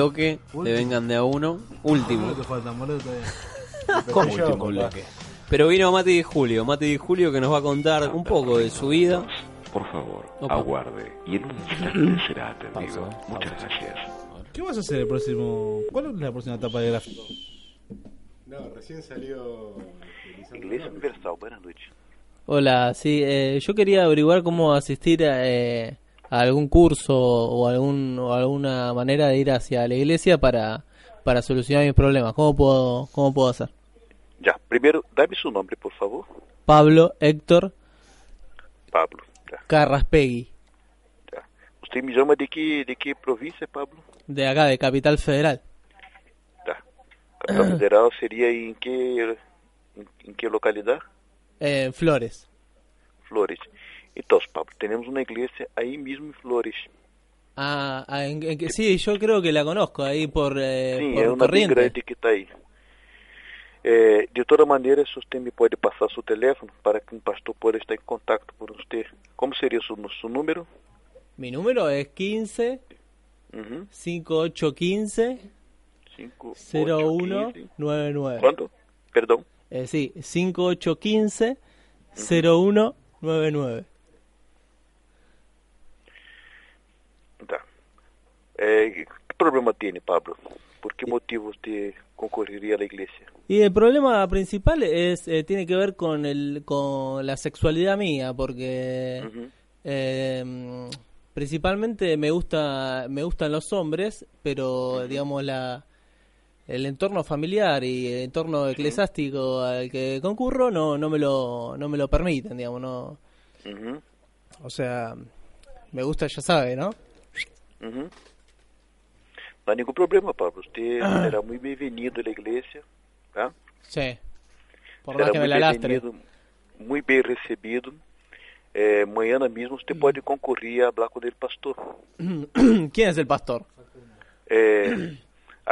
Último bloque de Vengan de a uno. Último. faltan, boludo. ¿Cómo último bloque? Pero vino Mati de Julio. Mati de Julio que nos va a contar un poco de su vida. Por favor, Opa. aguarde y en un instante será atendido. Pausa, Muchas pausa. gracias. ¿Qué vas a hacer el próximo? ¿Cuál es la próxima etapa de gráfico? No, recién salió. Hola, sí, eh, yo quería averiguar cómo asistir a, eh, a algún curso o, algún, o alguna manera de ir hacia la iglesia para, para solucionar mis problemas. ¿Cómo puedo, cómo puedo hacer? Ya, primero, dame su nombre, por favor. Pablo Héctor Pablo. Ya, Carraspegui, ya. ¿Usted me llama de qué, de qué provincia, Pablo? de acá, de Capital Federal. Ya. Capital Federal seria em que, em, em que localidade? Eh, Flores. Flores. Então, Pablo, temos uma igreja aí mesmo em Flores. Ah, ah, en- en que- sí, yo creo que la conozco ahí por, eh, Sim, por é uma bem corriente. grande que está aí. É, de toda maneira, se você me pode passar seu telefone para que um pastor possa estar em contato com você. Como seria seu, seu número? Mi número es 15 Uhum. 5815 Cinco, 0199. Quanto? Perdão. Eh, sí, 5815 0199. Tá. É, que problema tem, Pablo? Por que motivo você concorreria à igreja? Y el problema principal es eh, tiene que ver con el con la sexualidad mía, porque eh, principalmente me gusta me gustan los hombres, pero digamos la el entorno familiar y el entorno eclesiástico al que concurro no no me lo no me lo permiten, digamos, no o sea, me gusta, ya sabe, ¿no? Uhum. Não há nenhum problema, Pablo. Você Ah. será muito bem-vindo à igreja. Tá? Sí. Por será más que me muito la lastre. bem-vindo, muito bem recebido. É, amanhã mesmo você pode concorrer a falar com o pastor. ¿Quién es el pastor? É,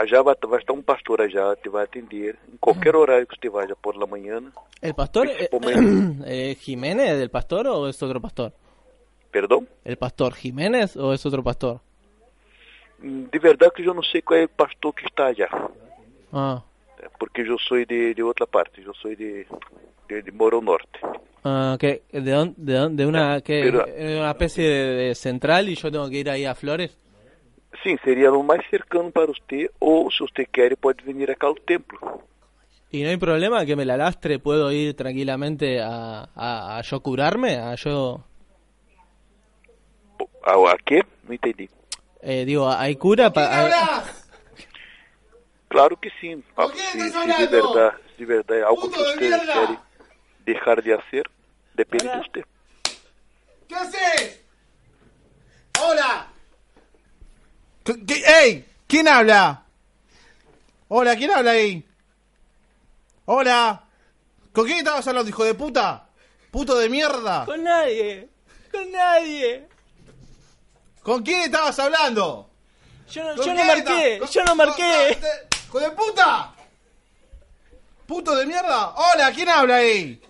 já vai, vai estar um pastor já te vai atender em qualquer horário que você vá por la manhã. ¿El pastor eh, Principalmente- eh, Jiménez del pastor o es otro pastor? Perdão? ¿El pastor Jiménez o es otro pastor? De verdade que eu não sei qual é o pastor que está já. Ah, Porque eu sou de, de outra parte. Eu sou de, de, de Morro Norte. ah, ¿qué? ¿De, dónde, de, dónde- de una, qué? Pero- ¿De una especie de, de central y yo tengo que ir ahí a Flores? Sim, seria o mais cercano para você. Ou, se você quer, pode vir acá ao templo. ¿Y no hay problema que me la lastre? ¿Puedo ir tranquilamente a, a, a yo curarme? ¿A yo...? A, a quê? Não entendi. Eh, digo, ¿hay cura para...? Claro que sim. Pablo. Se, se de verdade, se de verdade é algo que você quer deixar de fazer, depende de você. ¿Qué haces? ¡Hola! ¿Qué- qué- ¡Ey! ¿Quién habla? Hola, ¿quién habla ahí? Hola. ¿Con quién estabas hablando, hijo de puta? Puto de mierda. Con nadie. Con nadie. ¿Con quién estabas hablando? Yo no, ¿Con yo no quién marqué. Yo no marqué. ¡Hijo de puta! ¿Puto de mierda? Hola, ¿quién habla ahí?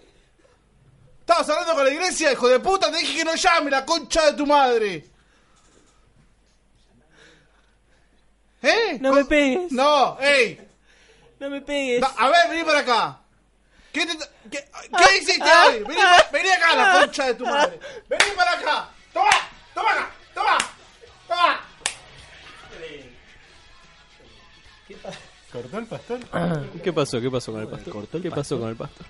¿Estabas hablando con la iglesia, hijo de puta? Te dije que no llame la concha de tu madre. ¿Eh? No me pegues. No, ey. No me pegues. A ver, vení para acá. ¿Qué, te- qué- qué hiciste hoy? Vení, vení acá, la concha de tu madre. Vení para acá. Toma, toma acá, ¿Cortó el pastor? ¿Qué pasó? ¿Qué pasó con el pastor? ¿Qué pasó con el pastor?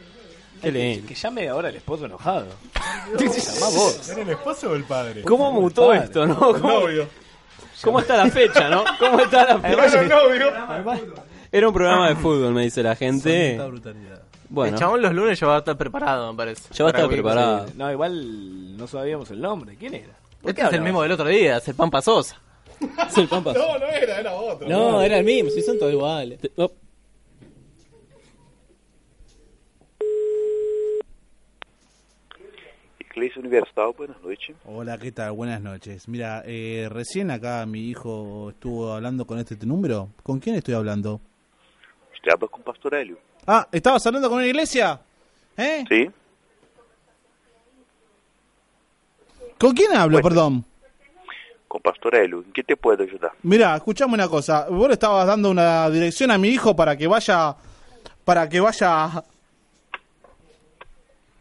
Qué lindo. Que llame ahora el esposo enojado. Llamá vos. ¿Era el esposo o el padre? ¿Cómo mutó Padre. esto, no? El ¿Cómo, novio. cómo está la fecha, no? ¿Cómo está la Era fecha? el novio. Era un programa de fútbol, me dice la gente. brutalidad. Bueno, El chabón los lunes ya va a estar preparado, me parece. ya va a estar preparado. No, igual no sabíamos el nombre. ¿Quién era? ¿Por Este es el mismo del otro día, es el pan pasosa. Es el Pampa. No, no era, era otro. No, era el mismo, si son todos iguales. Oh, Igreja Universal, boa noite. Hola, ¿qué tal? Buenas noches. Mira, eh, recién acá mi hijo estuvo hablando con este número. ¿Con quién estoy hablando? Você habla com o pastor Hélio. Ah, ¿estabas hablando con una iglesia? ¿Eh? Sim? ¿Con quién hablo, perdón? Com o pastor Hélio. Em que te pode ajudar? Mira, escuchame una cosa. Vos le estabas dando una dirección a mi hijo para que vaya. Para que vaya.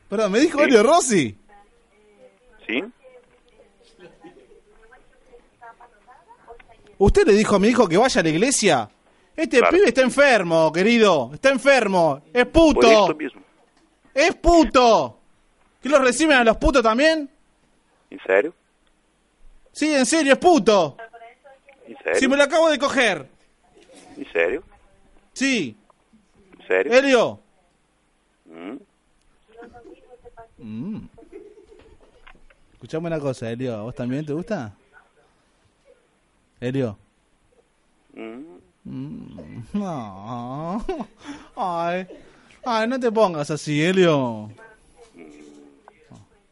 Perdón, ¿me dijo Sí. Rossi? Sim? ¿Usted le dijo a mi hijo que vaya a la iglesia? Este Claro. pibe está enfermo, querido. Está enfermo. Es Por puto. Es puto. ¿Que los reciben a los putos también? Em sério? Sí, en serio, es puto. Em sério? Si me lo acabo de coger. Em sério? Sí. Em sério? Helio. Hum. Mm. Escuchame una cosa, Helio. ¿A vos también te gusta? Helio. Hum. Mm. No. Ay. Ay, no te pongas así, Helio.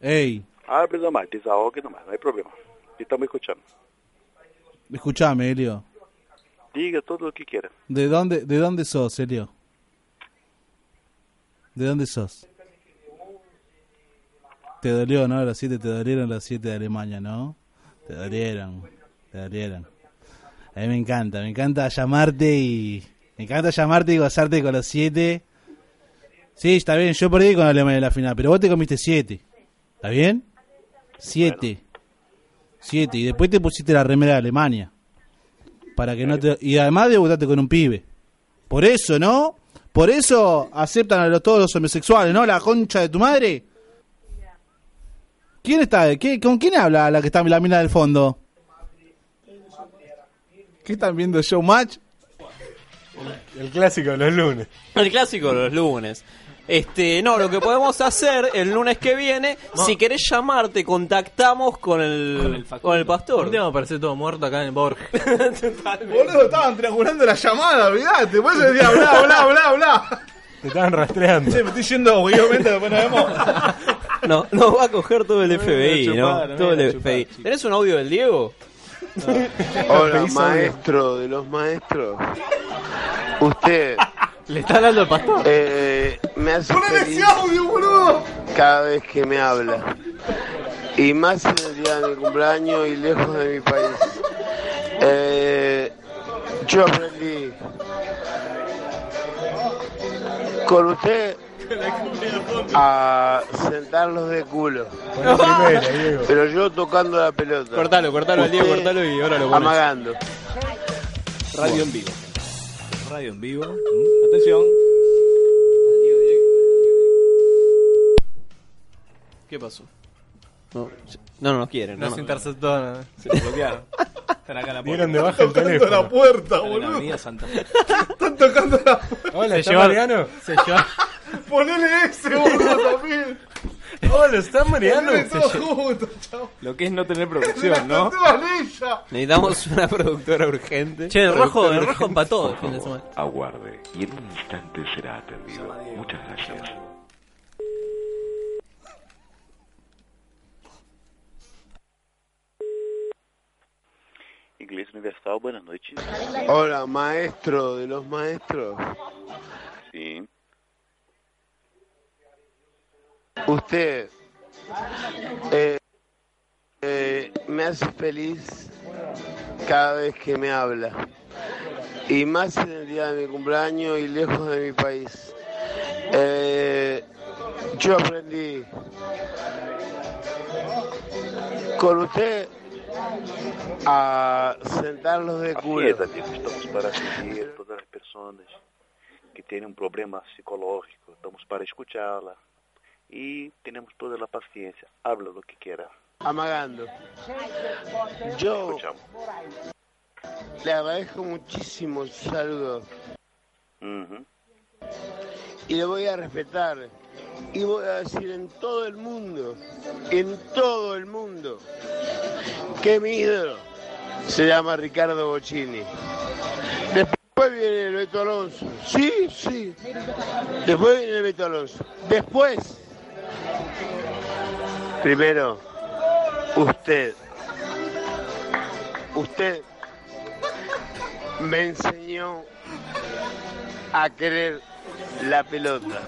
Ey, Abre nomás, desahogue nomás, no hay problema. Estamos escuchando. escúchame, Helio. Diga todo lo que quiera. ¿De dónde, ¿De dónde sos, Helio? ¿De dónde sos? Te dolió, ¿no? Las siete, te dolieron las siete de Alemania, ¿no? Te dolieron, te dolieron. A mí me encanta, me encanta llamarte y... Me encanta llamarte y gozarte con los siete. Sí, está bien, yo perdí con Alemania en la final, pero vos te comiste siete. ¿Está bien? Siete. Siete. Y después te pusiste la remera de Alemania. Para que no te... Y además debutaste con un pibe. Por eso, ¿no? Por eso aceptan a los, todos los homosexuales, ¿no? La concha de tu madre. ¿Quién está? ¿Qué, ¿Con quién habla la que está en la mina del fondo? ¿Qué están viendo? ¿Showmatch? El clásico de los lunes. El clásico de los lunes. Este, no, lo que podemos hacer el lunes que viene, si querés llamarte, contactamos con el, con el, pastor. Un día me parece todo muerto acá en el Borges. Boludo, estaban triangulando la llamada, olvidate. Por eso decía, bla, bla, bla, bla. Te estaban rastreando. Che, me estoy yendo, obviamente, después nos vemos. No, nos va a coger todo el FBI, chupar, ¿no? no Todo el chupar, FBI. ¿Tenés un audio del Diego? Hola, maestro de los maestros. Usted. ¿Le está hablando el pastor? Eh, me hace ¡Ponele feliz ese audio, boludo! cada vez que me habla. Y más en el día de mi cumpleaños y lejos de mi país. Eh, yo aprendí con usted a sentarlos de culo. Pero yo tocando la pelota. Cortalo, cortalo al Diego, cortalo y ahora lo pones. Amagando. Radio en vivo. Radio en vivo. Mm, Atención. ¿Qué pasó? No, no, no nos quieren. Nos no, no. interceptó. ¿no? Se lo bloquearon. Están acá en la puerta. Dieron de baja el Tocando teléfono. la puerta, boludo. avenida Santa Fe. Están tocando la puerta. Hola, Se ¿está lleva- Mariano? Se lleva... Ponele ese, boludo, también. Hola, ¿está Mariano? Ponele todo junto, chao. Lo que es no tener producción, ¿no? Necesitamos una productora urgente. Che, el rojo, el rojo empató el fin de semana. Aguarde y en un instante será atendido. Muchas gracias. Inglês Universal, boa noite. Hola, maestro de los maestros. Sim. Usted eh, eh, me hace feliz cada vez que me habla. Y más en el día de mi cumpleaños y lejos de mi país. Eh, yo aprendí con usted a sentarlos de culo. Estamos para seguir todas as pessoas que têm um problema psicológico. Estamos para escuchá-la. E temos toda a paciência. Habla lo que quiera. Amagando. Yo Escuchamos. le agradezco muchísimo su saludo. Y le voy a respetar. Y voy a decir en todo el mundo, en todo el mundo, que mi ídolo se llama Ricardo Bocini. Después viene el Beto Alonso. Sí, sí. Después viene el Beto Alonso. Después. Primero, usted. Usted me enseñó a querer la pelota.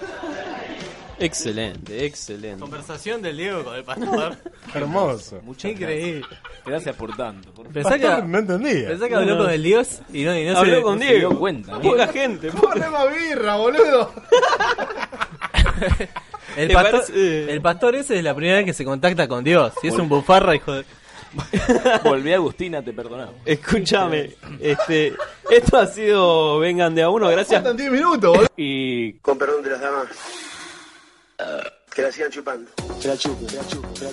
Excelente, excelente. Conversación del Diego con el pastor. Hermoso. Muchas Increíble. Gracias por tanto. Por... Pensá que, no entendía. pensá que habló No, no. con el Dios y no, y no Habló se, con no se Diego. dio cuenta. Poca gente. Poneme birra, boludo. El ¿Te pastor, parece? el pastor ese es la primera vez que se contacta con Dios. Y es un bufarra, hijo de... Volví Agustina, te perdonamos. Escúchame, este, esto ha sido Vengan de a uno, gracias. Faltan 10 minutos, boludo. Y Con perdón de las damas. Que la sigan chupando. Que la chupen, que la chupen, que la